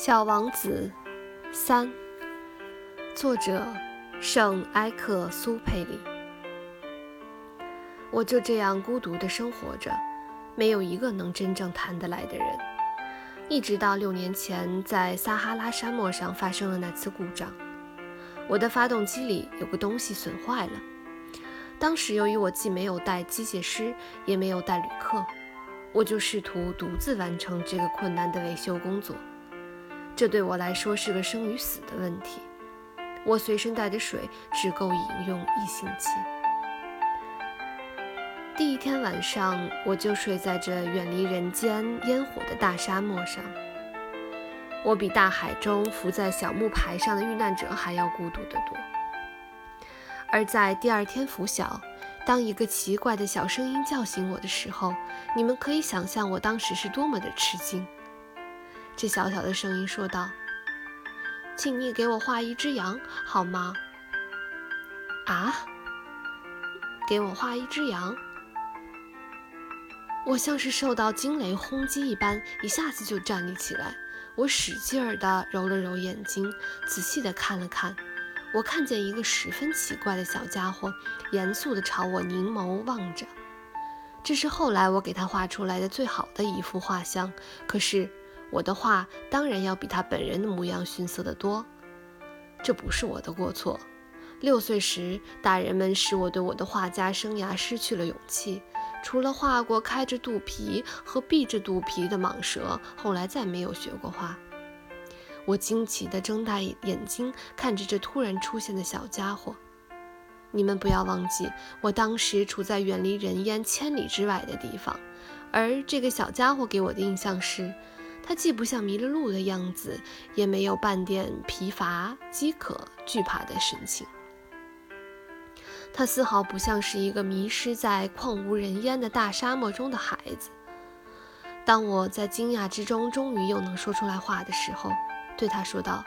小王子，三，作者圣埃克苏佩里。我就这样孤独地生活着，没有一个能真正谈得来的人。一直到六年前，在撒哈拉沙漠上发生了那次故障，我的发动机里有个东西损坏了。当时由于我既没有带机械师，也没有带旅客，我就试图独自完成这个困难的维修工作。这对我来说是个生与死的问题。我随身带的水只够饮用一星期。第一天晚上，我就睡在这远离人间烟火的大沙漠上。我比大海中浮在小木牌上的遇难者还要孤独得多。而在第二天拂晓，当一个奇怪的小声音叫醒我的时候，你们可以想象我当时是多么的吃惊。这小小的声音说道：“请你给我画一只羊，好吗？”啊，给我画一只羊！我像是受到惊雷轰击一般，一下子就站立起来。我使劲儿地揉了揉眼睛，仔细地看了看。我看见一个十分奇怪的小家伙，严肃地朝我凝眸望着。这是后来我给他画出来的最好的一幅画像。可是。我的画当然要比他本人的模样逊色得多，这不是我的过错。六岁时，大人们使我对我的画家生涯失去了勇气。除了画过开着肚皮和闭着肚皮的蟒蛇，后来再没有学过画。我惊奇地睁大眼睛看着这突然出现的小家伙。你们不要忘记，我当时处在远离人烟千里之外的地方，而这个小家伙给我的印象是。他既不像迷了路的样子，也没有半点疲乏、饥渴、惧怕的神情。他丝毫不像是一个迷失在旷无人烟的大沙漠中的孩子。当我在惊讶之中终于又能说出来话的时候，对他说道：“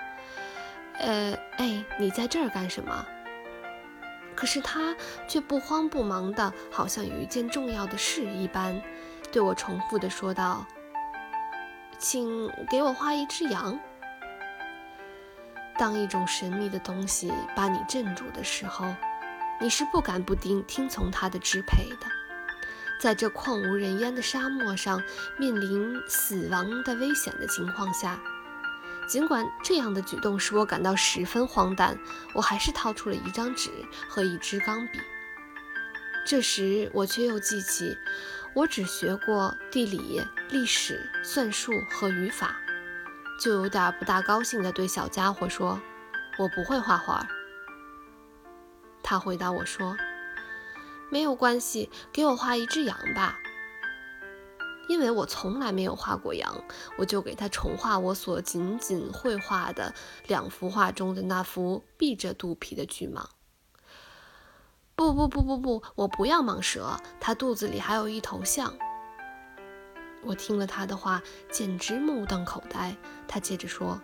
呃，哎，你在这儿干什么？”可是他却不慌不忙的，好像有一件重要的事一般，对我重复的说道。请给我画一只羊。当一种神秘的东西把你镇住的时候，你是不敢不听听从它的支配的。在这旷无人烟的沙漠上，面临死亡的危险的情况下，尽管这样的举动使我感到十分荒诞，我还是掏出了一张纸和一支钢笔。这时，我却又记起。我只学过地理、历史、算术和语法，就有点不大高兴地对小家伙说：“我不会画画。”他回答我说：“没有关系，给我画一只羊吧。”因为我从来没有画过羊，我就给他重画我所仅仅绘画的两幅画中的那幅闭着肚皮的巨蟒。不不不不不，我不要蟒蛇，它肚子里还有一头象。我听了他的话，简直目瞪口呆。他接着说：“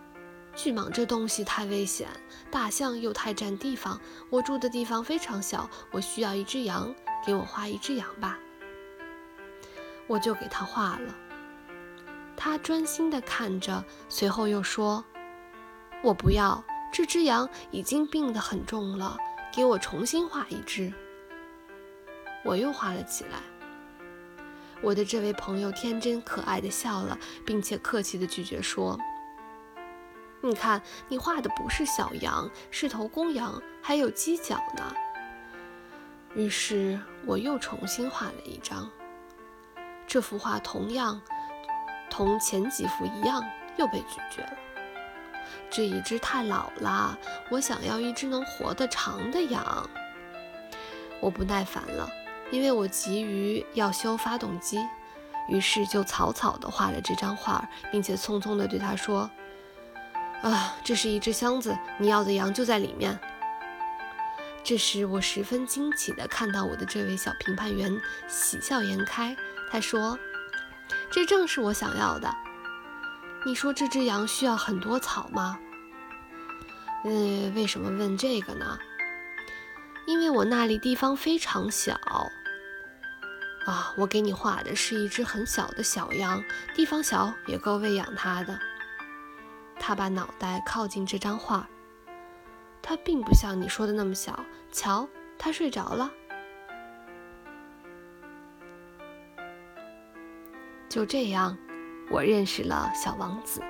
巨蟒这东西太危险，大象又太占地方。我住的地方非常小，我需要一只羊，给我画一只羊吧。”我就给他画了。他专心地看着，随后又说：“我不要，这只羊已经病得很重了。”给我重新画一只，我又画了起来。我的这位朋友天真可爱的笑了，并且客气的拒绝说：“你看，你画的不是小羊，是头公羊，还有犄角呢。”于是我又重新画了一张。这幅画同样同前几幅一样，又被拒绝了。这一只太老了，我想要一只能活得长的羊。我不耐烦了，因为我急于要修发动机，于是就草草地画了这张画，并且匆匆地对他说：“啊，这是一只箱子，你要的羊就在里面。”这时，我十分惊奇地看到我的这位小评判员喜笑颜开，他说：“这正是我想要的。”你说这只羊需要很多草吗？嗯，为什么问这个呢？因为我那里地方非常小。啊，我给你画的是一只很小的小羊，地方小也够喂养它的。他把脑袋靠近这张画。它并不像你说的那么小。瞧，它睡着了。就这样，我认识了小王子。